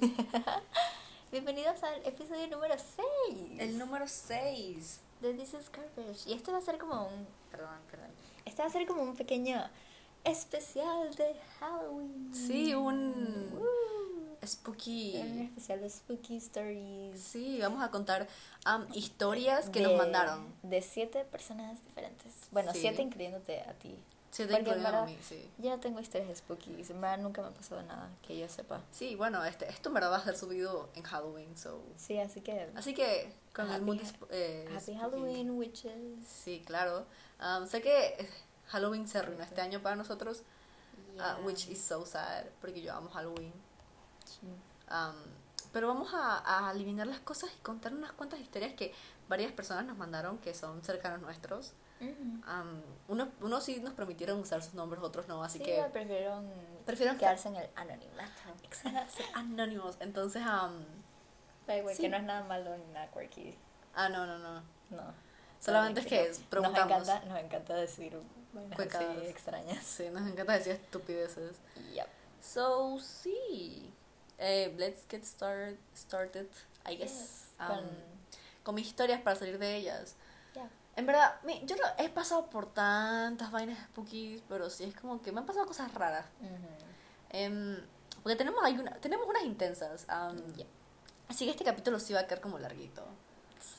Bienvenidos al episodio número 6. El número 6. De This is Garbage. Y este va a ser como un. Perdón, perdón. Este va a ser como un pequeño especial de Halloween. Sí, un. Uh. Spooky. Un especial de Spooky Stories. Sí, vamos a contar um, historias que de- nos mandaron. De siete personas diferentes. Bueno, Sí. siete incluyéndote a ti. Sí, te Porque en a mí, sí. Yo no tengo historias spooky. En verdad nunca me ha pasado nada que yo sepa. Sí, bueno, este, esto en verdad va a ser subido en Halloween, so. Sí, así que. Así que con el Happy- mundo. sp- eh, Happy. Halloween, witches. Sí, claro. Um, sé que eh, Halloween se arruinó este año para nosotros, uh, Yeah. which is so sad, porque yo amo Halloween. Sí. Um, pero vamos a, a eliminar las cosas y contar unas cuantas historias que varias personas nos mandaron que son cercanos nuestros. Ujú. Um, unos, unos sí nos permitieron usar sus nombres, otros no, así Sí, que prefirieron, Prefirieron quedarse en el anonimato. anónimos. Entonces, um, igual, Sí. que no es nada malo ni nada quirky. ah, no, no, no. No. Solamente es que Nos preguntamos. encanta, nos encanta decir Cuecadas. así extrañas. Sí, nos encanta decir estupideces. Yep. So, sí. Eh, let's get start, started, I guess. Yes, Um, con- con mis historias para salir de ellas. En verdad, yo no he pasado por tantas vainas spooky, pero sí es como que me han pasado cosas raras. Ujú. Em, porque tenemos, hay una, tenemos unas intensas. am, Ya. Así que este capítulo sí va a quedar como larguito.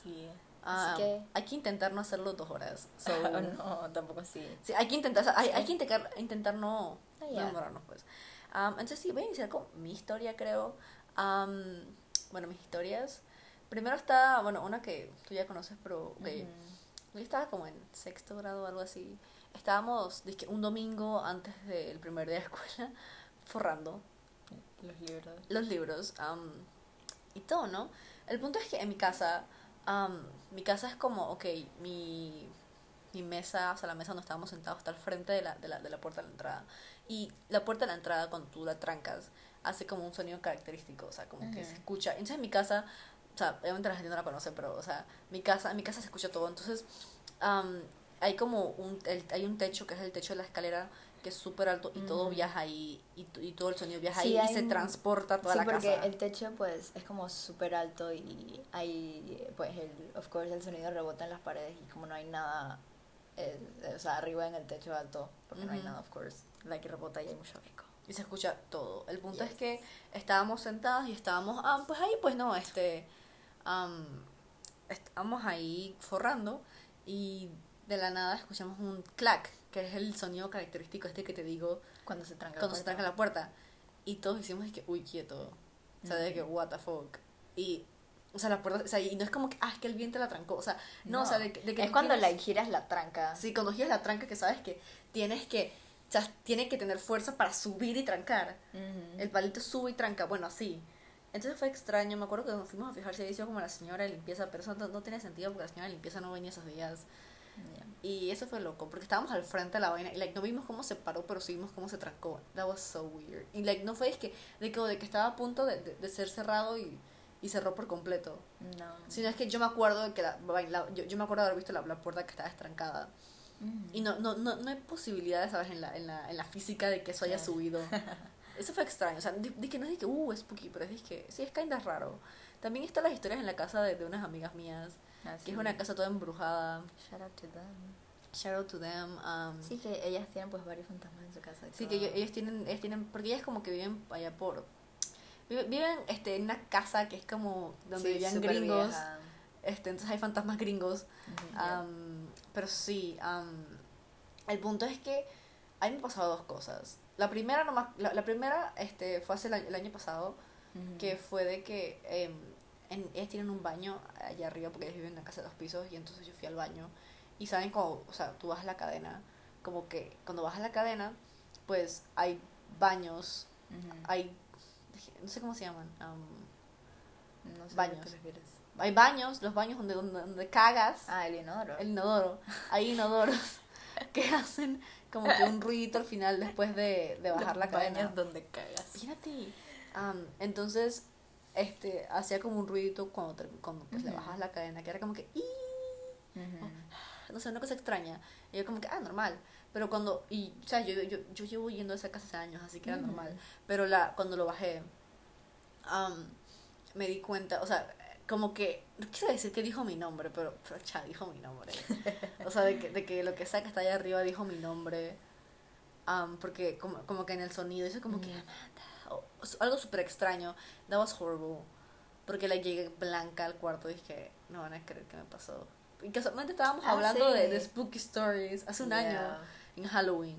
Sí. Ah, Así que. Hay que intentar no hacerlo dos horas. So, no, tampoco sí. sí, hay que intentar, o sea, hay, hay que intentar, intentar no, Ah, no ya. demorarnos, pues. Entonces sí, voy a iniciar con mi historia, creo. Bueno, mis historias. Primero está, bueno, una que tú ya conoces, pero que Ujú. Yo estaba como en sexto grado o algo así. Estábamos, dizque, un domingo antes del primer día de escuela, forrando Los libros. los libros am, y todo, ¿no? El punto es que en mi casa, am, mi casa es como, ok, mi, mi mesa, o sea, la mesa donde estábamos sentados está al frente de la, de, la, de la puerta de la entrada. Y la puerta de la entrada, cuando tú la trancas, hace como un sonido característico, o sea, como que Ujú. se escucha. Entonces en mi casa, o sea, obviamente la gente no la conoce, pero, o sea, mi casa, en mi casa se escucha todo. Entonces, am, hay como un, el- hay un techo que es el techo de la escalera que es súper alto y todo Mm. viaja ahí y, y todo el sonido viaja Sí, ahí y se un- transporta toda sí, la porque casa. el techo pues es como súper alto y hay pues el of course el sonido rebota en las paredes y como no hay nada eh, o sea arriba en el techo alto porque no hay nada of course la que rebota y hay mucho eco y se escucha todo. El punto es Yes. que estábamos sentados y estábamos, ah, pues ahí, pues no, este, am, estábamos ahí forrando y de la nada escuchamos un clac, que es el sonido característico este que te digo cuando se tranca cuando se puerta. tranca la puerta. Y todos hicimos de que, uy, quieto. O sea, de que, what the fuck. Y, o sea, la puerta, o sea, y no es como que, ah, es que el viento la trancó. O sea, no, o sea, de, de que es cuando la giras la tranca Sí, cuando giras la tranca que sabes que tienes que, o sea, tiene que tener fuerza para subir y trancar. Ujú. El palito sube y tranca, bueno, así. Entonces fue extraño, me acuerdo que nos fuimos a fijar si había sido como la señora de limpieza, pero eso no, no tiene sentido porque la señora de limpieza no venía esos días. Ya. Y eso fue loco, porque estábamos al frente de la vaina y like, no vimos cómo se paró, pero sí vimos cómo se trancó. That was so weird. Y like, no fue es que, de que, de que estaba a punto de, de, de ser cerrado y, y cerró por completo. no Sino es que yo me acuerdo de que la, la- yo, yo me acuerdo de haber visto la, la puerta que estaba destrancada. Ujú. Y no, no, no, no hay posibilidades, ¿sabes? En la, en, la, en la física de que eso haya Claro. subido. Eso fue extraño. O sea, que no que, uh, spooky, pero es que, sí, es kinda raro. También están las historias en la casa de, de unas amigas mías, Ah, que es una casa toda embrujada. shout out to them Shout out to them. um, sí que ellas tienen pues varios fantasmas en su casa Sí, que todo. ellos, ellos tienen, ellos tienen, porque ellas como que viven allá por, viven, viven, este, en una casa que es como donde Sí, vivían gringos, vieja. este, entonces hay fantasmas gringos, Ujú, ya. um, pero sí, um, el punto es que a mí me han pasado dos cosas. La primera nomás, la, la primera, este, fue hace el año, el año pasado, que fue de que en, ellas tienen un baño allá arriba porque ellos viven en una casa de dos pisos y entonces yo fui al baño y saben como, o sea, tú vas a la cadena, como que cuando vas a la cadena, pues hay baños, hay, no sé cómo se llaman, No sé baños. te refieres. hay baños, los baños donde, donde, donde cagas, Ah, el inodoro. el inodoro, hay inodoros que hacen como que un ruidito al final después de, de bajar la cadena. donde cagas. Fíjate. Am, entonces, este, hacía como un ruidito cuando, ter- cuando pues, le bajas la cadena, que era como que, no sé, una cosa extraña. Y yo como que, ah, normal. Pero cuando, y, o sea, yo, yo, yo llevo yendo a esa casa hace años, así que era normal. Pero la, cuando lo bajé, am, me di cuenta, o sea, como que, no quiero decir que dijo mi nombre, pero, pero cha, dijo mi nombre. O sea, de que, de que lo que sea que está allá arriba dijo mi nombre. am, porque como, como que en el sonido hizo como que Ujú. Amanda, o- algo súper extraño. That was horrible. Porque la llegué blanca al cuarto y dije, no van a creer que me pasó. Y casualmente estábamos Ah, hablando sí. de, de Spooky Stories hace un Yeah. año en Halloween.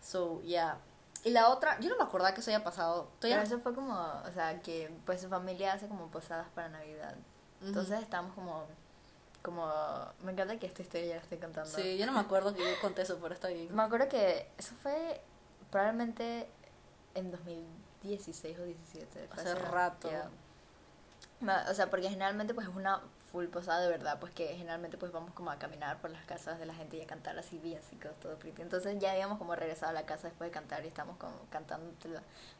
So, yeah. Y la otra, yo no me acordaba que eso haya pasado. Pero eso fue como, o sea, que pues su familia hace como posadas para Navidad. Entonces estábamos como, como, me encanta que esta historia ya la estoy contando. Sí, yo no me acuerdo que yo conté eso, pero está bien. Me acuerdo que eso fue probablemente en 2016 o 17. fue Hace rato. O sea, porque generalmente pues es una full posada de verdad, pues que generalmente pues vamos como a caminar por las casas de la gente y a cantar así bien, así que todo pretty. Entonces ya habíamos como regresado a la casa después de cantar y estamos como cantando,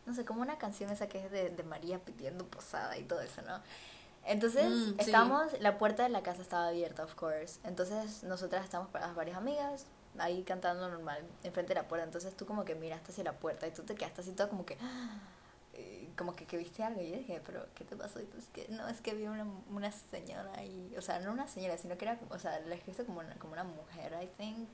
no sé, como una canción esa que es de, de María pidiendo posada y todo eso, ¿no? Entonces Mm, sí. estábamos, la puerta de la casa estaba abierta, of course. Entonces nosotras estamos para varias amigas ahí cantando normal, enfrente de la puerta. Entonces tú como que miraste hacia la puerta y tú te quedaste así todo como que... eh, como que, que viste algo y yo dije, pero ¿qué te pasó? Y tú, es que, no, es que vi una, una señora ahí, o sea, no una señora, sino que era, como- o sea, la escribiste como una, como una mujer, I think.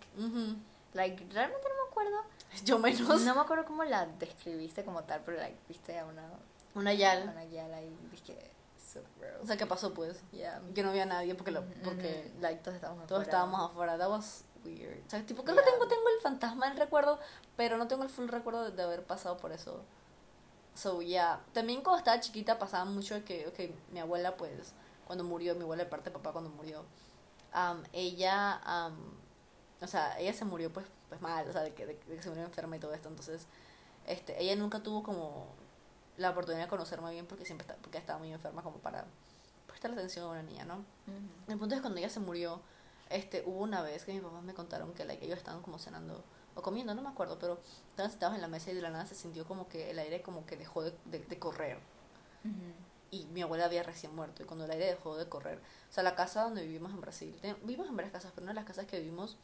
Like, realmente no me acuerdo. Yo menos. No me acuerdo cómo la describiste como tal, pero like, viste a una, Una yal. una yala y dije, so gross. O sea, ¿qué pasó pues? Yeah. Que no había nadie porque, lo, Ujú, porque ujú. like, todos estábamos todos afuera. estábamos afuera. That was weird. O sea, tipo, creo Yeah. que tengo, tengo el fantasma del recuerdo, pero no tengo el full recuerdo de, de haber pasado por eso. So, yeah. También cuando estaba chiquita pasaba mucho que, ok, mi abuela, pues, cuando murió, mi abuela de parte de papá cuando murió, um, ella, um, o sea, ella se murió, pues, pues mal, o sea, de que, de, de que se murió enferma y todo esto. Entonces, este, ella nunca tuvo como la oportunidad de conocerme bien porque siempre está, porque estaba muy enferma como para prestarle atención a una niña, ¿no? Ujú. El punto es que cuando ella se murió, este, hubo una vez que mis papás me contaron que like, ellos estaban como cenando o comiendo, no me acuerdo, pero estaban sentados en la mesa y de la nada se sintió como que el aire como que dejó de, de, de correr. Ujú. Y mi abuela había recién muerto y cuando el aire dejó de correr, o sea, la casa donde vivimos en Brasil, ten- vivimos en varias casas, pero una de las casas que vivimos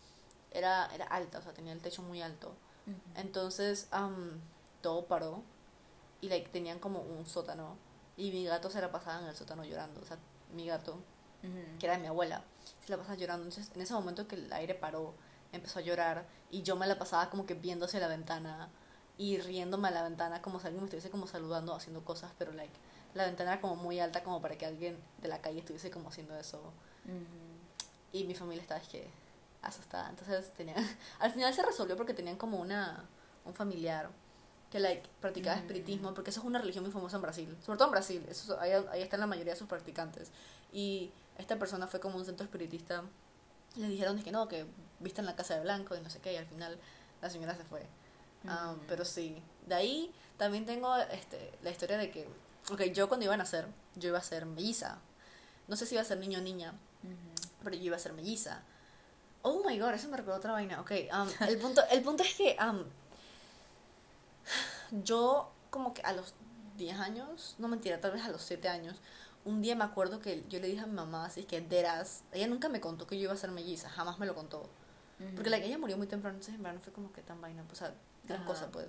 era, era alta, o sea, tenía el techo muy alto. Ujú. Entonces, am, todo paró y like, tenían como un sótano y mi gato se la pasaba en el sótano llorando, o sea, mi gato que era de mi abuela, se la pasaba llorando. Entonces, en ese momento que el aire paró, empezó a llorar y yo me la pasaba como que viendo hacia la ventana y riéndome a la ventana como si alguien me estuviese como saludando, haciendo cosas, pero like la ventana era como muy alta como para que alguien de la calle estuviese como haciendo eso. Ujú. Y mi familia estaba es que asustada. Entonces, tenía al final se resolvió porque tenían como una un familiar que like practicaba Mm. espiritismo porque eso es una religión muy famosa en Brasil sobre todo en Brasil eso ahí, ahí están la mayoría de sus practicantes y esta persona fue como un centro espiritista le dijeron que no que viste en la casa de blanco y no sé qué y al final la señora se fue Ah, Ujú. pero sí de ahí también tengo este la historia de que ok yo cuando iba a nacer yo iba a ser melliza no sé si iba a ser niño o niña Ujú. pero yo iba a ser melliza. Oh my god, eso me recordó otra vaina. Ok, um, el, punto, el punto es que um, yo como que a los 10 años, no mentira, tal vez a los 7 años, un día me acuerdo que yo le dije a mi mamá así que deras, ella nunca me contó que yo iba a ser melliza, jamás me lo contó. Porque la que ella murió muy temprano, entonces en verdad no fue como que tan vaina, pues, o sea, gran cosa pues.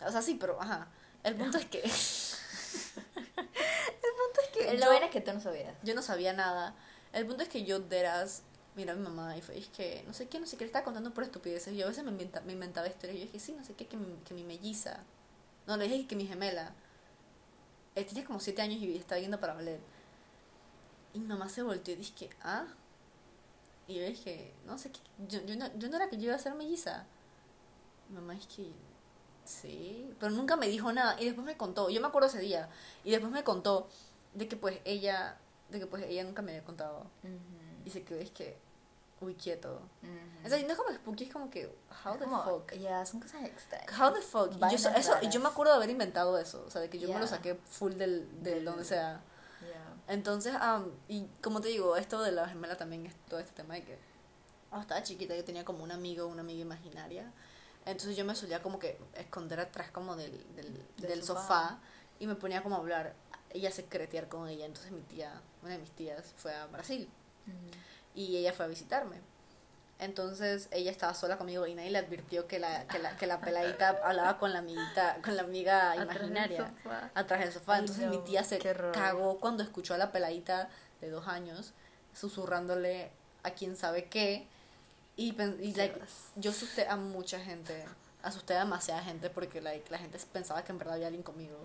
O sea, sí, pero ajá. El punto es que... el punto es que... La yo- vaina es que tú no sabías. yo no sabía nada. El punto es que yo deras, mira mi mamá y fue, es que no sé qué, no sé qué, le estaba contando por estupideces. Y yo a veces me, inventa- me inventaba historias. Yo dije, sí, no sé qué, que mi, que mi melliza. No, le dije que mi gemela. Él tenía como siete años y estaba yendo para ballet. Y mi mamá se volteó y dije, ah. Y yo dije, no sé qué, yo, yo, no, yo no era que yo iba a ser melliza. Mi mamá es que, sí, pero nunca me dijo nada. Y después me contó, yo me acuerdo ese día. Y después me contó de que pues ella, de que pues ella nunca me había contado. Y se quedó, es que, uy, quieto. Ujú. O sea, no es como spooky, es como que, how the Como- fuck. Ya, son cosas extrañas. How the fuck. Y yo, eso, yo me acuerdo de haber inventado eso. O sea, de que yo me lo Yeah. saqué full del, del Del- donde sea. Ya. Entonces, am, y como te digo, esto de la gemela también es todo este tema de que cuando estaba chiquita yo tenía como un amigo, una amiga imaginaria. Entonces yo me solía como que esconder atrás como del, del, Del sofá. sofá. y me ponía como a hablar y a secretear con ella. Entonces mi tía, una de mis tías, fue a Brasil. Y ella fue a visitarme. Entonces ella estaba sola conmigo y nadie le advirtió que la, que la, que la peladita hablaba con la amiguita, con la amiga imaginaria atrás del sofá. Ay, Entonces no, mi tía se cagó cuando escuchó a la peladita de dos años susurrándole a quién sabe qué. Y, y like, yo asusté a mucha gente. Asusté a demasiada gente porque like, la gente pensaba que en verdad había alguien conmigo.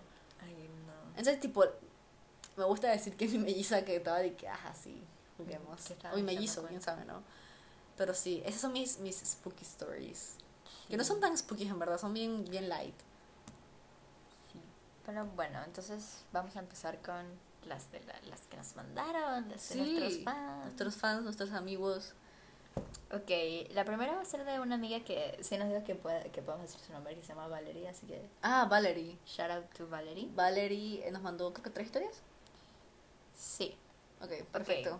Ay, no. Entonces, tipo, me gusta decir que mi melliza que estaba de que, ajá, sí, mi echando mellizo, quién sabe, ¿no? Pero sí, esas son mis, mis spooky stories. Que no son tan spooky en verdad, son bien, bien light. Sí. Pero bueno, entonces vamos a empezar con las de la- las que nos mandaron, las de nuestros fans. Nuestros fans, nuestros amigos. Ok, la primera va a ser de una amiga que sí nos dijo que, puede, que podemos decir su nombre, que se llama Valerie, así que Ah, Valerie. shout out to Valerie. Valerie eh, nos mandó, creo que tres historias. Sí, Ok, perfecto.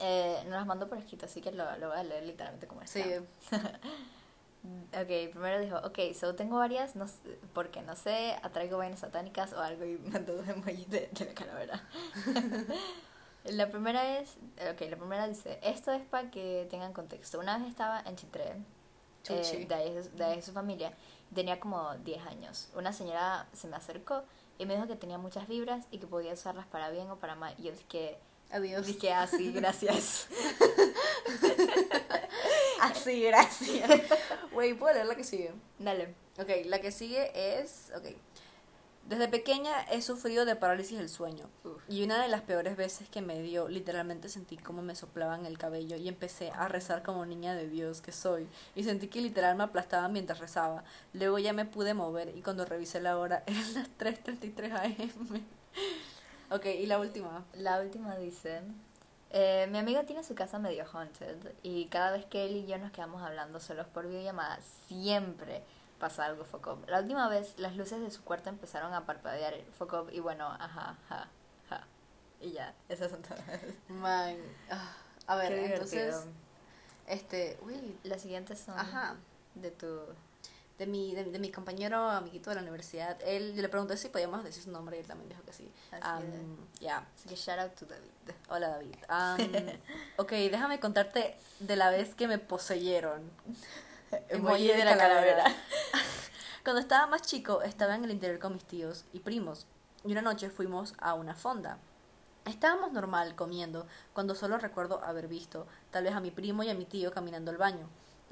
Eh, nos las mandó por escrito, así que lo, lo voy a leer literalmente como está. Sí, Ok, primero dijo, ok, so tengo varias, no sé, porque no sé, atraigo vainas satánicas o algo y mandó dos emojis de, de la calavera. la primera es, ok, la primera dice, esto es para que tengan contexto. Una vez estaba en Chitré, eh, de, ahí, de ahí su familia, tenía como 10 años. Una señora se me acercó y me dijo que tenía muchas vibras y que podía usarlas para bien o para mal. Y yo dije, Adiós. dije así, gracias. Así, gracias. Güey, ¿puedo leer la que sigue? Dale. Ok, la que sigue es. Ok. Desde pequeña he sufrido de parálisis del sueño. Uf. Y una de las peores veces que me dio, literalmente sentí como me soplaban el cabello y empecé a rezar como niña de Dios que soy. Y sentí que literal me aplastaban mientras rezaba. Luego ya me pude mover y cuando revisé la hora eran las 3.33 am. Ok, y la última. La última dice, eh, mi amigo tiene su casa medio haunted y cada vez que él y yo nos quedamos hablando solos por videollamada, siempre pasa algo foco. La última vez las luces de su cuarto empezaron a parpadear foco y bueno, ajá, ja, ja. Y ya, esas son todas. Man. ah, A ver, Qué entonces. Este. Uy. Las siguientes son Ajá. de tu... de mi, de, de mi compañero amiguito de la universidad. Él, yo le pregunté si podíamos decir su nombre y él también dijo que sí. Así es. Ya, Así que shout out to David. hola David. Am, ok, déjame contarte de la vez que me poseyeron. Emoji de la calavera. Cuando estaba más chico, estaba en el interior con mis tíos y primos. Y una noche fuimos a una fonda. Estábamos normal comiendo, cuando solo recuerdo haber visto, tal vez a mi primo y a mi tío caminando al baño.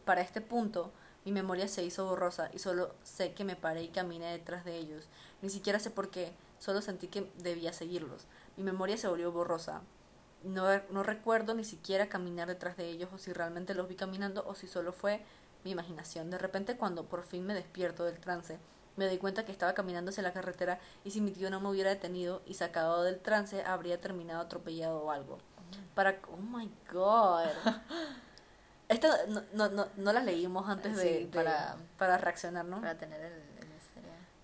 Para este punto, mi memoria se hizo borrosa y solo sé que me paré y caminé detrás de ellos. Ni siquiera sé por qué, solo sentí que debía seguirlos. Mi memoria se volvió borrosa. No, no recuerdo ni siquiera caminar detrás de ellos o si realmente los vi caminando o si solo fue mi imaginación. De repente cuando por fin me despierto del trance, me doy cuenta que estaba caminando hacia la carretera y si mi tío no me hubiera detenido y sacado del trance habría terminado atropellado o algo. Para... Oh my god. Esto no, no, no, no las leímos antes de, Sí, de- para- para reaccionar, ¿no? Para tener el, el.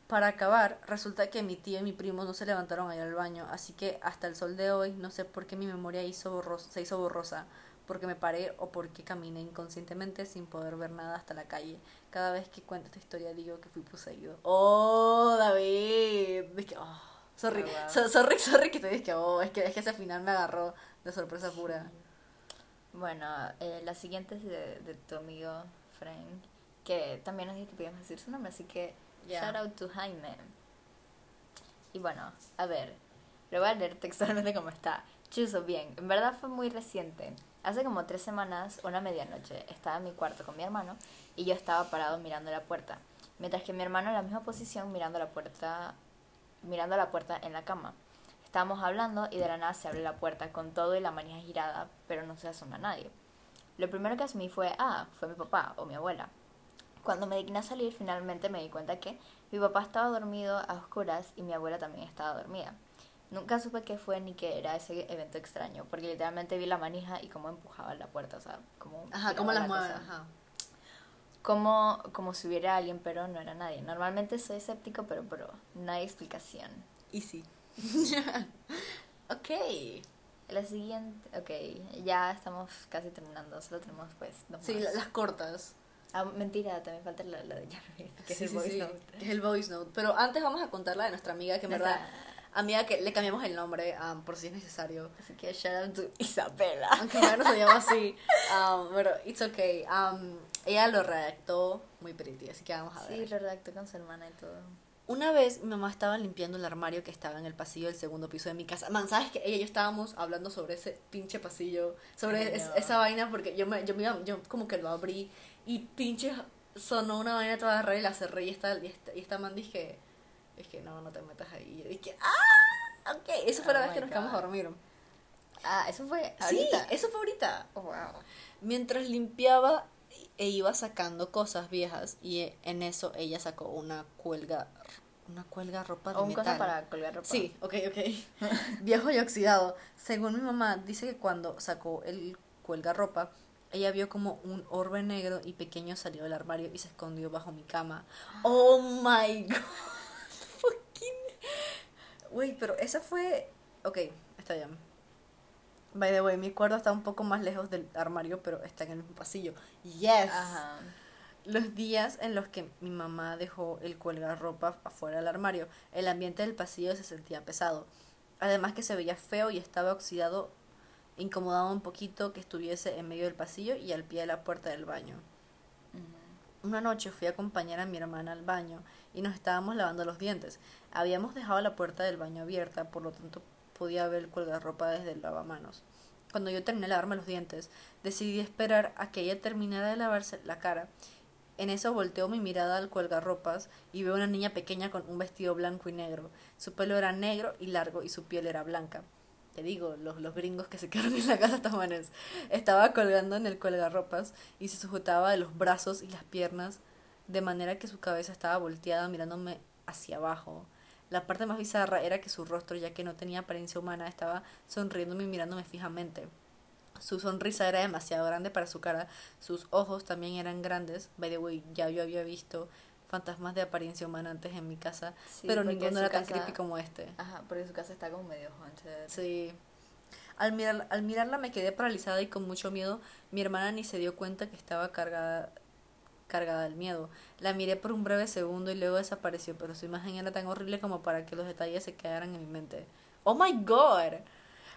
Para acabar, resulta que mi tío y mi primo no se levantaron a ir al baño, así que hasta el sol de hoy no sé por qué mi memoria hizo borrosa, se hizo borrosa, porque me paré o porque caminé inconscientemente sin poder ver nada hasta la calle. Cada vez que cuento esta historia digo que fui poseído. Oh, David. Es que, oh, sorry, Oh, wow. so- sorry, sorry que te dije que, oh, es que, es que ese final me agarró de sorpresa pura. Bueno, eh, la siguiente es de, de tu amigo Frank, que también nos dijo que podíamos decir su nombre, así que shout out to Jaime. Y bueno, a ver, lo voy a leer textualmente como está. Chuso, bien, en verdad fue muy reciente. Hace como tres semanas, una medianoche, estaba en mi cuarto con mi hermano y yo estaba parado mirando la puerta, mientras que mi hermano en la misma posición mirando la puerta, mirando la puerta en la cama. Estábamos hablando y de la nada se abre la puerta con todo y la manija girada, pero no se asoma nadie. Lo primero que asumí fue, ah, fue mi papá o mi abuela. Cuando me digné a salir, finalmente me di cuenta que mi papá estaba dormido a oscuras y mi abuela también estaba dormida. Nunca supe qué fue ni qué era ese evento extraño, porque literalmente vi la manija y cómo empujaba la puerta, o sea, cómo... Ajá, ¿cómo las cosa. Ajá. Como, como si hubiera alguien, pero no era nadie. Normalmente soy escéptico, pero, pero no hay explicación. Easy. ok. La siguiente, ok, ya estamos casi terminando, solo tenemos pues dos Sí, más. la- las cortas. Ah, mentira, también falta la, la de Jarvis, que Sí, es el sí, voice sí, note. que es el voice note. Pero antes vamos a contar la de nuestra amiga, que en verdad amiga que le cambiamos el nombre um, por si es necesario. Así que shout out to Isabela. Aunque ya no se llama así. Um, pero it's okay. Um, ella lo redactó muy pretty, así que vamos a ver. Sí, lo redactó con su hermana y todo. Una vez mi mamá estaba limpiando el armario que estaba en el pasillo del segundo piso de mi casa. Man, ¿sabes que Ella y yo estábamos hablando sobre ese pinche pasillo, sobre Ay, es- esa vaina, porque yo, me, yo, me iba- yo como que lo abrí y pinche sonó una vaina toda rara y la cerré y esta, y esta, y esta man dije, dije, no, no te metas ahí. Y yo dije, ah, ok. Esa fue la Oh vez my que nos quedamos a God. dormir. Ah, eso fue Sí, ahorita. eso fue ahorita. Oh, wow. Mientras limpiaba e iba sacando cosas viejas y en eso ella sacó una cuelga, una cuelga ropa de O un metal. cosa para colgar ropa. Sí, ok, ok. Viejo y oxidado. Según mi mamá, dice que cuando sacó el cuelga ropa, ella vio como un orbe negro y pequeño salió del armario y se escondió bajo mi cama. Oh my god. Fucking. Güey, pero esa fue. Ok, está bien. By the way, mi cuarto está un poco más lejos del armario, pero está en el mismo pasillo. Yes. Ajá. Los días en los que mi mamá dejó el cuelgar ropa afuera del armario, el ambiente del pasillo se sentía pesado. Además que se veía feo y estaba oxidado, incomodaba un poquito que estuviese en medio del pasillo y al pie de la puerta del baño. Una noche fui a acompañar a mi hermana al baño y nos estábamos lavando los dientes. Habíamos dejado la puerta del baño abierta, por lo tanto podía ver el colgarropa desde el lavamanos. Cuando yo terminé de lavarme los dientes, decidí esperar a que ella terminara de lavarse la cara. En eso volteo mi mirada al cuelgarropas y veo una niña pequeña con un vestido blanco y negro. Su pelo era negro y largo y su piel era blanca. Te digo, los, los gringos que se quedaron en la casa tamanes. Estaba colgando en el cuelgarropas y se sujetaba de los brazos y las piernas de manera que su cabeza estaba volteada mirándome hacia abajo. La parte más bizarra era que su rostro, ya que no tenía apariencia humana, estaba sonriéndome y mirándome fijamente. Su sonrisa era demasiado grande para su cara, sus ojos también eran grandes. By the way, ya yo había visto fantasmas de apariencia humana antes en mi casa, Sí, pero ninguno era tan creepy como este. Ajá, porque su casa está como medio haunted. Sí. Al, mirar, al mirarla me quedé paralizada y con mucho miedo. Mi hermana ni se dio cuenta que estaba cargada, cargada del miedo. La miré por un breve segundo y luego desapareció, pero su imagen era tan horrible como para que los detalles se quedaran en mi mente. ¡Oh my god!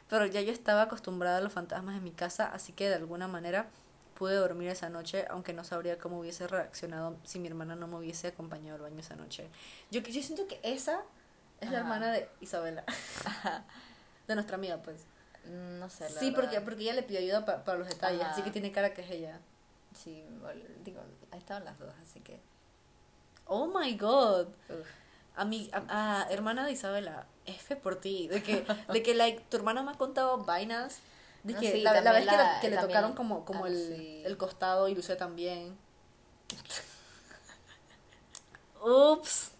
Pero ya yo estaba acostumbrada a los fantasmas en mi casa, así que de alguna manera pude dormir esa noche, aunque no sabría cómo hubiese reaccionado si mi hermana no me hubiese acompañado al baño esa noche. Yo, yo siento que esa es la hermana de Isabela. de nuestra amiga, pues. Mm, No sé, la Sí, porque, porque ella le pidió ayuda pa- para los detalles, Ajá. así que tiene cara que es ella. Sí, digo, ahí estaban las dos, así que... Oh my god. Uf. A mi a, a hermana de Isabela, F por ti. De que, de que like, tu hermana me ha contado vainas. De No, que sí, la, la vez también que, la- la- que le tocaron como, como ah, el, sí. el costado y Lucía también. Ups.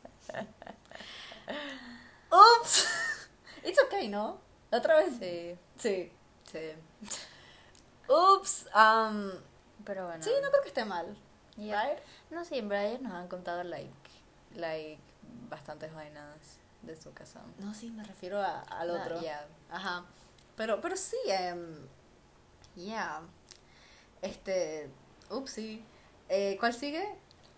Ups. It's okay, ¿no? La otra vez. Sí, Sí. sí. Ups. Um, Pero bueno. sí, no creo que esté mal. Yeah. Right? No, sí, en verdad ellos nos han contado, like, like, bastantes vainas de su casa. No, sí, me refiero a- al No, otro. yeah. Ajá. Pero, pero sí, em, yeah. Este, upsi. Eh, ¿Cuál sigue?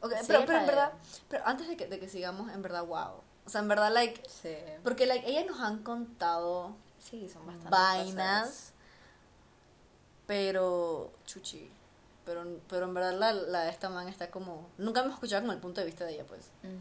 Sí, pero, pero en verdad, pero antes de que, de que sigamos, en verdad, wow. O sea, en verdad, like, Sí. porque, like, ellas nos han contado Sí, son vainas, cosas. pero, chuchi. Pero, pero en verdad, la, la esta man está como, nunca hemos escuchado como el punto de vista de ella, pues. Ujú.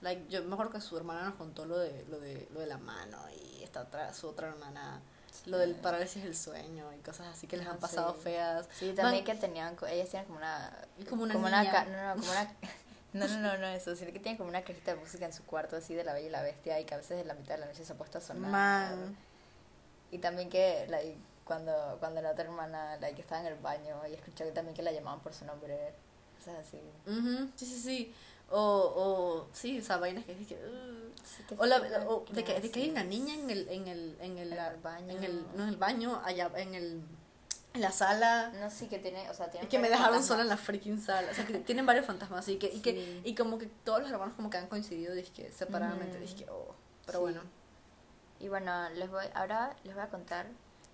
Like, yo me acuerdo que su hermana nos contó lo de, lo de, lo de la mano y esta otra, su otra hermana, lo del parálisis del sueño y cosas así que les Ah, han pasado sí. feas. Sí, también Man, que tenían, ellas tienen como una... Como una niña. ca- no, no, como una... No, no, no, no, eso, sino que tienen como una cajita de música en su cuarto así de la Bella y la Bestia y que a veces en la mitad de la noche se ha puesto a sonar. Man. Y también que like, cuando, cuando la otra hermana like, estaba en el baño y escuchó que también que la llamaban por su nombre, cosas así. Ujú, sí, sí, sí. O, o sí, o sea, vainas que. Sí, que O, la, fue, o de, que, de que hay una niña en el, en el, en el, En el baño. en el, no en el baño, allá en el, en la sala. No, sí, que tiene, o sea, tiene... Que me dejaron fantasmas. sola en la freaking sala. O sea, que tienen varios fantasmas. Así que, y, que, Sí. y como que todos los hermanos como que han coincidido, dije, separadamente. Ujú. Dije, oh. Pero Sí. bueno. Y bueno, les voy, ahora les voy a contar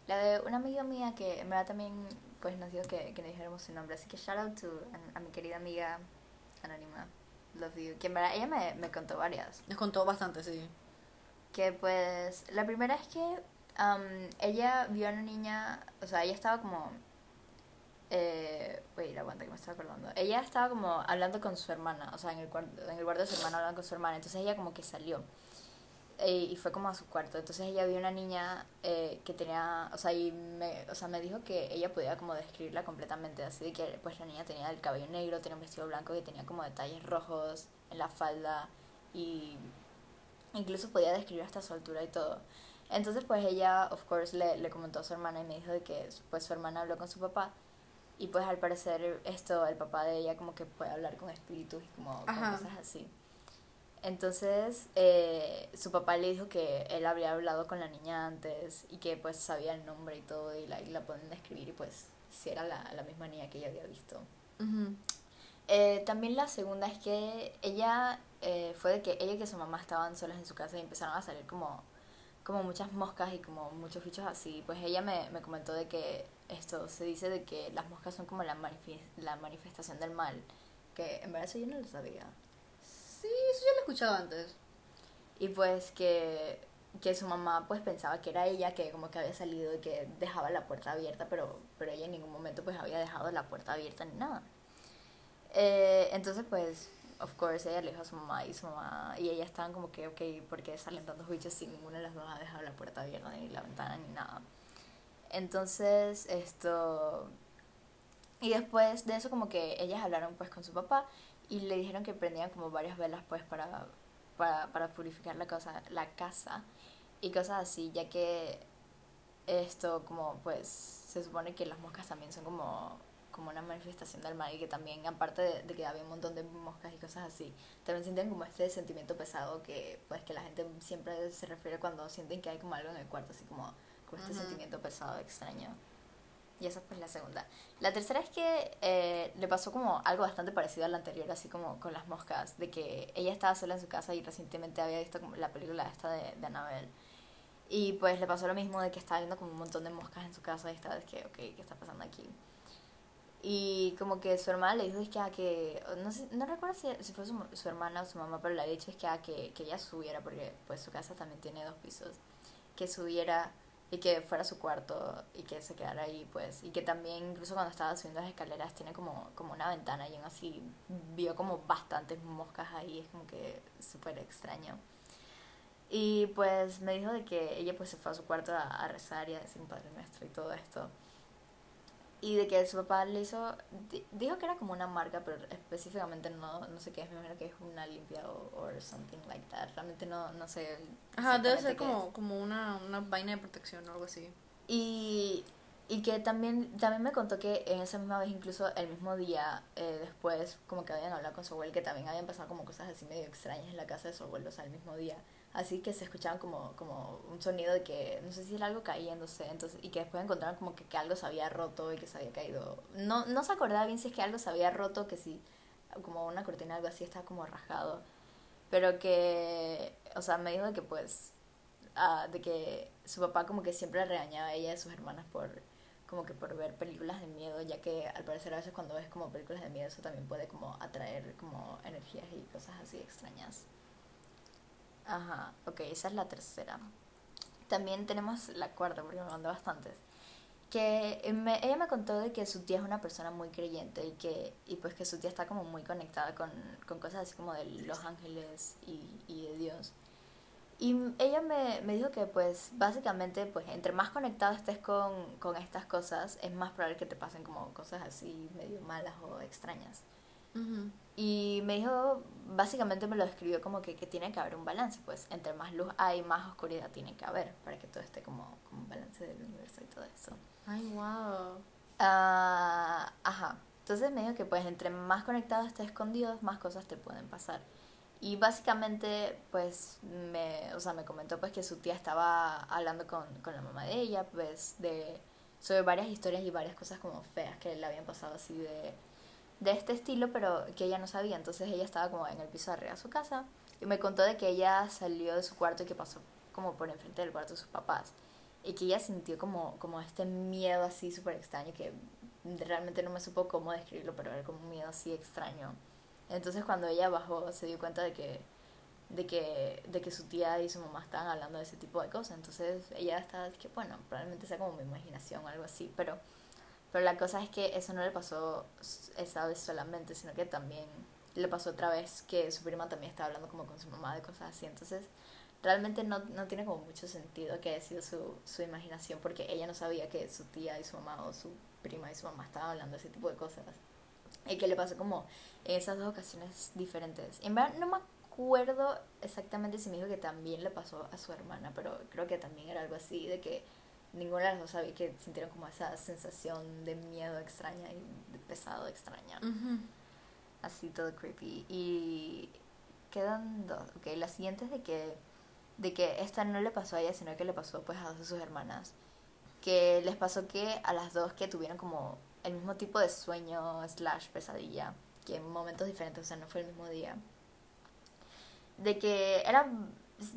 la de una amiga mía que en verdad también pues nos dijo que, que le dijéramos su nombre. Así que shout out to a, a mi querida amiga anónima. Love you. Que en verdad ella me, me contó varias. Nos contó bastante, sí. que pues la primera es que am, ella vio a una niña, o sea, ella estaba como... Eh, wait, aguanta que me estaba acordando. Ella estaba como hablando con su hermana, o sea, en el, en el cuarto de su hermana hablando con su hermana. Entonces ella como que salió eh, y fue como a su cuarto. Entonces ella vio una niña eh, que tenía, o sea, y me, o sea, me dijo que ella podía como describirla completamente, así de que pues la niña tenía el cabello negro, tenía un vestido blanco y tenía como detalles rojos en la falda y incluso podía describir hasta su altura y todo. Entonces pues ella, of course, le, le comentó a su hermana y me dijo de que pues su hermana habló con su papá y pues al parecer esto, el papá de ella como que puede hablar con espíritus y como con cosas así. Entonces, eh, su papá le dijo que él había hablado con la niña antes y que pues sabía el nombre y todo y la, y la pueden describir y pues si era la, la misma niña que ella había visto. Eh, también la segunda es que ella eh, fue de que ella y que su mamá estaban solas en su casa y empezaron a salir como, como muchas moscas y como muchos bichos así. Pues ella me, me comentó de que esto se dice de que las moscas son como la, manifi- la manifestación del mal. Que en verdad eso yo no lo sabía. Sí, eso yo lo he escuchado antes. Y pues que, que su mamá pues pensaba que era ella que como que había salido y que dejaba la puerta abierta, pero, pero ella en ningún momento pues había dejado la puerta abierta ni nada. Eh, entonces pues, of course, ella le dijo a su mamá y su mamá y ella estaban como que, ok, ¿por qué salen tantos bichos si ninguna de las dos ha dejado la puerta abierta ni la ventana ni nada? Entonces, esto... Y después de eso como que ellas hablaron pues con su papá y le dijeron que prendían como varias velas pues para, para, para purificar la, cosa, la casa y cosas así, ya que esto como pues se supone que las moscas también son como, como una manifestación del mal y que también aparte de, de que había un montón de moscas y cosas así, también sienten como este sentimiento pesado que pues que la gente siempre se refiere cuando sienten que hay como algo en el cuarto, así como, como este sentimiento pesado, extraño. Y esa es pues la segunda. La tercera es que eh, le pasó como algo bastante parecido a la anterior, así como con las moscas, de que ella estaba sola en su casa y recientemente había visto como la película esta de, de Annabelle. Y pues le pasó lo mismo de que estaba viendo como un montón de moscas en su casa y estaba de que, ok, ¿qué está pasando aquí? Y como que su hermana le dijo es que, a que no, sé, no recuerdo si, si fue su, su hermana o su mamá, pero le había dicho es que, a que, que ella subiera, porque pues su casa también tiene dos pisos, que subiera y que fuera a su cuarto y que se quedara ahí, pues, y que también incluso cuando estaba subiendo las escaleras tiene como, como una ventana y aún así vio como bastantes moscas ahí, es como que súper extraño. Y pues me dijo de que ella pues se fue a su cuarto a, a rezar y a decir un Padre Nuestro y todo esto. Y de que su papá le hizo, di- dijo que era como una marca, pero específicamente no, no sé qué es, me imagino que es una limpia o something like that. Realmente no, no sé. Ajá, debe ser como, como una, una vaina de protección o algo así. Y, y que también, también me contó que en esa misma vez, incluso el mismo día eh, después, como que habían hablado con su abuelo, que también habían pasado como cosas así medio extrañas en la casa de su abuelo, o sea, el mismo día. Así que se escuchaban como, como un sonido de que, no sé si era algo cayéndose, entonces, y que después encontraron como que, que algo se había roto y que se había caído. No, no se acordaba bien si es que algo se había roto, que si como una cortina algo así estaba como rajado. Pero que, o sea, me dijo que pues ah, de que su papá como que siempre regañaba a ella y a sus hermanas por como que por ver películas de miedo, ya que al parecer a veces cuando ves como películas de miedo eso también puede como atraer como energías y cosas así extrañas. Ajá, ok, esa es la tercera. También tenemos la cuarta, porque me mandó bastantes. Que me- ella me contó de que su tía es una persona muy creyente y que y pues que su tía está como muy conectada con, con cosas así como de los ángeles y, y de Dios. Y ella me, me dijo que pues básicamente pues entre más conectado estés con, con estas cosas es más probable que te pasen como cosas así medio malas o extrañas. Ujú. Y me dijo, básicamente me lo describió como que, que tiene que haber un balance, pues entre más luz hay, más oscuridad tiene que haber, para que todo esté como, como un balance del universo y todo eso. Ay, wow. Ah, ajá, entonces me dijo que pues entre más conectado estés con Dios, más cosas te pueden pasar. Y básicamente, pues, me, o sea, me comentó pues que su tía estaba hablando con, con la mamá de ella, pues, de, sobre varias historias y varias cosas como feas que le habían pasado así de, de este estilo, pero que ella no sabía. Entonces ella estaba como en el piso de arriba de su casa y me contó de que ella salió de su cuarto y que pasó como por enfrente del cuarto de sus papás. Y que ella sintió como, como este miedo así súper extraño que realmente no me supo cómo describirlo, pero era como un miedo así extraño. Entonces cuando ella bajó se dio cuenta de que de que, de que su tía y su mamá estaban hablando de ese tipo de cosas. Entonces ella estaba, que bueno, probablemente sea como mi imaginación o algo así, pero, pero la cosa es que eso no le pasó esa vez solamente, sino que también le pasó otra vez que su prima también estaba hablando como con su mamá de cosas así. Entonces realmente no, no tiene como mucho sentido que haya sido su, su imaginación porque ella no sabía que su tía y su mamá o su prima y su mamá estaban hablando ese tipo de cosas. Y que le pasó como en esas dos ocasiones diferentes. En verdad no me acuerdo exactamente si me dijo que también le pasó a su hermana, pero creo que también era algo así, de que ninguna de las dos sabía que sintieron como esa sensación de miedo extraña y de pesado extraña. Así todo creepy. Y quedan dos. Ok, la siguiente es de que, de que esta no le pasó a ella, sino que le pasó pues a dos de sus hermanas. Que les pasó que a las dos que tuvieron como el mismo tipo de sueño slash pesadilla, que en momentos diferentes, o sea, no fue el mismo día de que era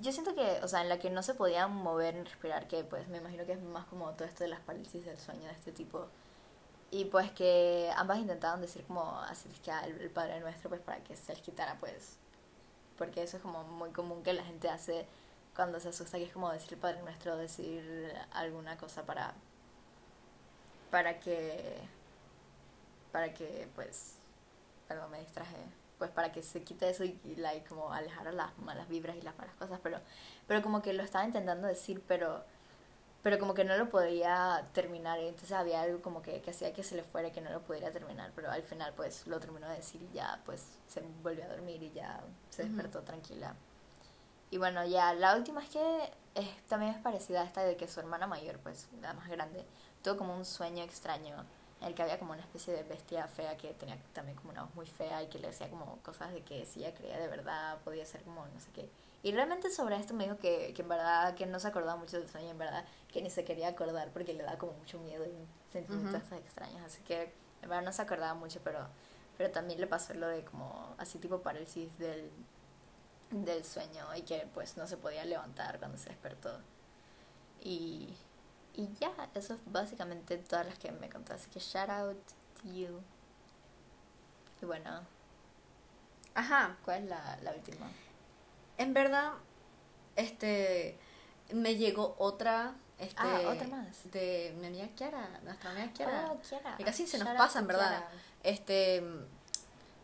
yo siento que, o sea, en la que no se podían mover ni respirar, que pues me imagino que es más como todo esto de las parálisis del sueño de este tipo. Y pues que ambas intentaban decir como así que el, Padre Nuestro pues para que se les quitara pues. Porque eso es como muy común que la gente hace cuando se asusta, que es como decir el Padre Nuestro, decir alguna cosa para para que para que pues perdón me distraje pues para que se quite eso y, like, como alejar a las malas vibras y las malas cosas, pero, pero como que lo estaba intentando decir, pero, pero como que no lo podía terminar, y entonces había algo como que, que hacía que se le fuera y que no lo pudiera terminar, pero al final pues lo terminó de decir y ya pues se volvió a dormir y ya se despertó tranquila. Y bueno, ya la última es que también es parecida a esta de que su hermana mayor, pues la más grande, tuvo como un sueño extraño el que había como una especie de bestia fea que tenía también como una voz muy fea y que le decía como cosas de que si ella creía de verdad podía ser como no sé qué. Y realmente sobre esto me dijo que, que en verdad que no se acordaba mucho del sueño, en verdad que ni se quería acordar porque le da como mucho miedo y sentimientos extraños. Así que en verdad no se acordaba mucho, pero, pero también le pasó lo de como así tipo parálisis del, del sueño y que pues no se podía levantar cuando se despertó. Y y ya, eso es básicamente todas las que me contó. Así que shout out to you. Y bueno. Ajá. ¿Cuál es la, la última? En verdad, este. Me llegó otra. Este, ah, otra más. De mi amiga Kiara, nuestra amiga Kiara. Oh, Kiara. Que casi se nos pasa, en verdad. Este.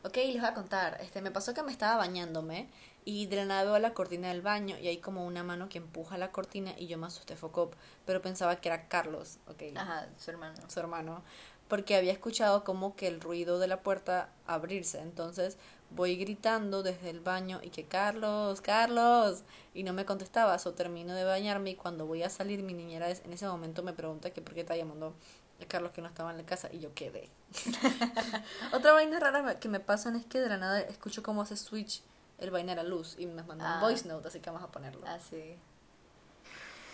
Ok, les voy a contar. Este, me pasó que me estaba bañándome y de la nada veo la cortina del baño y hay como una mano que empuja la cortina y yo me asusté focop, pero pensaba que era Carlos, ok. Ajá, su hermano. Su hermano. Porque había escuchado como que el ruido de la puerta abrirse. Entonces voy gritando desde el baño y que Carlos, Carlos. Y no me contestaba. So termino de bañarme y cuando voy a salir mi niñera en ese momento me pregunta que por qué está llamando a Carlos que no estaba en la casa y yo quedé. Otra vaina rara que me pasan es que de la nada escucho cómo hace switch el vaina era luz y me mandó un ah. voice note, así que vamos a ponerlo. Ah, sí.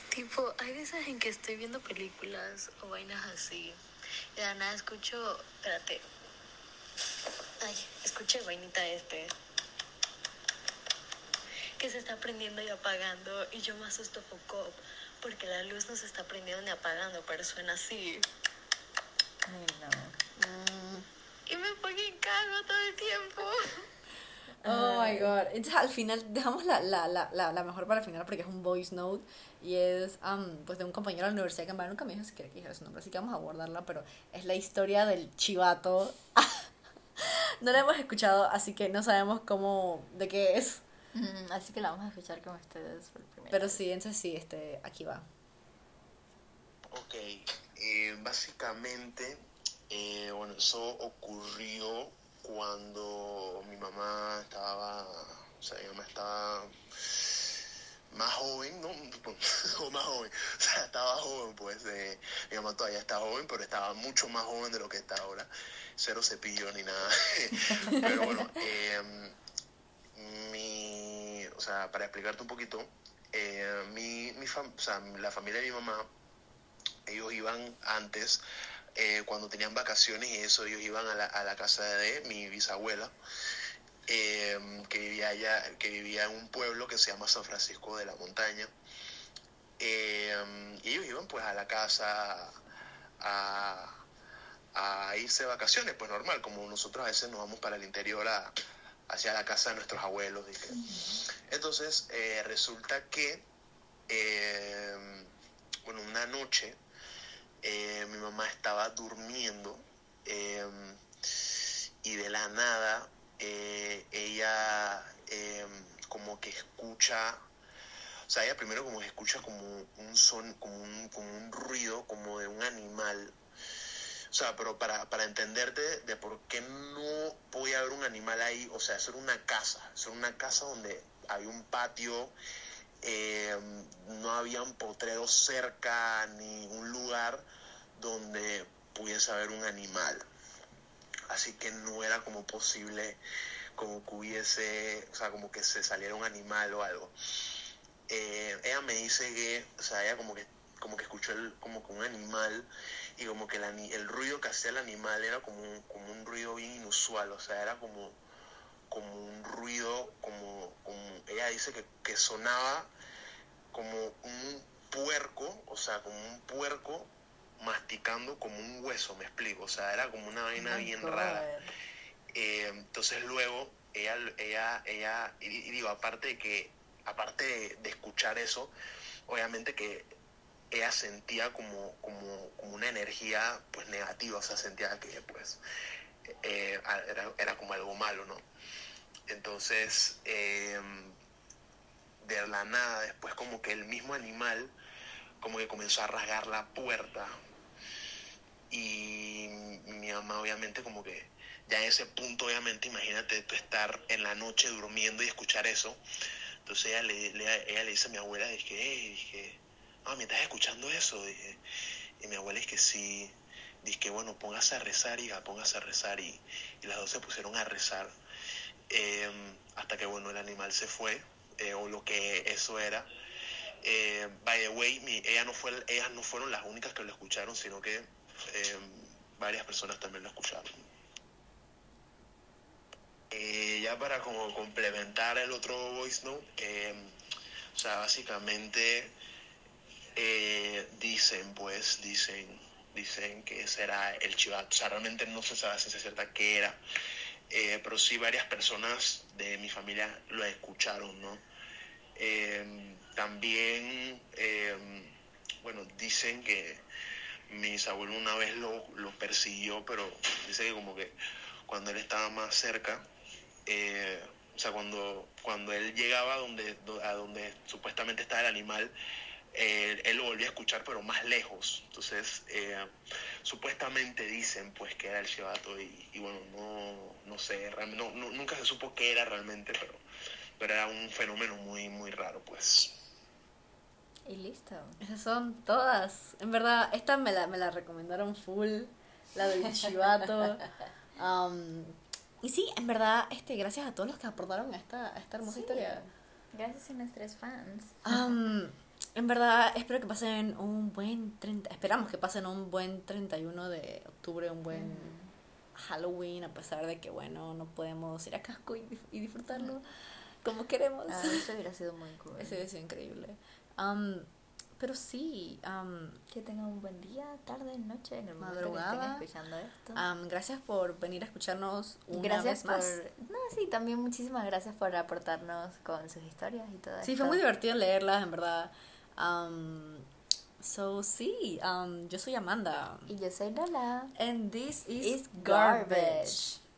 Tipo, hay veces en que estoy viendo películas o vainas así. Y de nada escucho. Espérate. Ay, escuché vainita este. Que se está prendiendo y apagando. Y yo me asusto poco. Porque la luz no se está prendiendo ni apagando, pero suena así. Ay, no. Mm. Y me pongo en cago todo el tiempo. Oh my god. Entonces al final dejamos la, la, la, la, mejor para el final porque es un voice note y es um, pues de un compañero de la universidad que en verdad nunca me dijo si quería que dijera su nombre, así que vamos a guardarla, pero es la historia del chivato. no la hemos escuchado, así que no sabemos cómo, de qué es. así que la vamos a escuchar con ustedes por primera Pero sí, entonces sí, este, aquí va. Ok, eh, básicamente, eh, bueno, eso ocurrió cuando mi mamá estaba, o sea, mi mamá estaba más joven, ¿no? o más joven, o sea, estaba joven, pues, eh, mi mamá todavía está joven, pero estaba mucho más joven de lo que está ahora, cero cepillo ni nada, pero bueno, eh, mi, o sea, para explicarte un poquito, eh, mi, mi o sea, la familia de mi mamá, ellos iban antes eh, cuando tenían vacaciones y eso, ellos iban a la, a la casa de mi bisabuela, eh, que, vivía allá, que vivía en un pueblo que se llama San Francisco de la Montaña. Eh, y ellos iban pues a la casa a, a irse de vacaciones, pues normal, como nosotros a veces nos vamos para el interior a, hacia la casa de nuestros abuelos. dije. Entonces, eh, resulta que, eh, bueno, una noche eh, mi mamá estaba durmiendo eh, y de la nada eh, ella eh, como que escucha, o sea, ella primero como que escucha como un son, como un, como un ruido, como de un animal. O sea, pero para, para entenderte de por qué no podía haber un animal ahí, o sea, eso era una casa, eso era una casa donde había un patio, eh, no había un potrero cerca ni un lugar donde pudiese haber un animal. Así que no era como posible como que hubiese, o sea, como que se saliera un animal o algo. Eh, ella me dice que, o sea, ella como que, como que escuchó el, como que un animal y como que el, el ruido que hacía el animal era como un, como un ruido bien inusual, o sea, era como, como un ruido, como, como ella dice que, que sonaba como un puerco, o sea, como un puerco masticando como un hueso, me explico, o sea, era como una vaina bien rara. Eh, entonces luego ella, ella, ella, y, y digo, aparte de que, aparte de, de escuchar eso, obviamente que ella sentía como, como, como una energía pues negativa, o sea, sentía que pues eh, era, era como algo malo, ¿no? Entonces, eh, de la nada, después como que el mismo animal como que comenzó a rasgar la puerta. Y mi mamá obviamente como que ya en ese punto obviamente imagínate tú estar en la noche durmiendo y escuchar eso. Entonces ella le, le- ella le dice a mi abuela dije hey, dije ah me estás escuchando eso dije y mi abuela que sí. Dije bueno póngase a rezar hija póngase a rezar y, y las dos se pusieron a rezar eh, hasta que bueno el animal se fue eh, o lo que eso era eh, by the way, mi- ella no fue, ellas no fueron las únicas que lo escucharon, sino que eh, varias personas también lo escucharon. Eh, ya para como complementar el otro voice note, eh, o sea, básicamente dicen, pues, dicen, dicen que será el chivato. O sea, realmente no se sabe si es cierta qué era, eh, pero sí varias personas de mi familia lo escucharon, ¿no? Eh, también, eh, bueno, dicen que mis abuelos una vez lo, lo persiguió, pero dice que como que cuando él estaba más cerca, o sea, cuando, cuando él llegaba donde, do- a donde supuestamente estaba el animal, eh, él lo volvía a escuchar, pero más lejos. Entonces, eh, supuestamente dicen pues que era el chivato y, y bueno, no, no sé, no, no- nunca se supo qué era realmente, pero, pero era un fenómeno muy, muy raro, pues. Y listo. Esas son todas. En verdad, esta me la, me la recomendaron full, la del chivato. Um, y sí, en verdad, este, gracias a todos los que aportaron a esta, a esta hermosa Sí. historia. Gracias a nuestros fans. Um, en verdad, espero que pasen un buen 30, esperamos que pasen un buen 31 de octubre, un buen Halloween, a pesar de que, bueno, no podemos ir a casco y, y disfrutarlo como queremos. Ah, eso hubiera sido muy cool. Ese es increíble. Um, pero sí, um, Que tengan un buen día, tarde, noche, en el Madrugada. que estén escuchando esto. um, gracias por venir a escucharnos una gracias vez más. por... No, sí, también muchísimas gracias por aportarnos con sus historias y todo Sí, esto. fue muy divertido leerlas, en verdad. Um, so, sí, um, yo soy Amanda. Y yo soy Lola. And this is, Is garbage. garbage.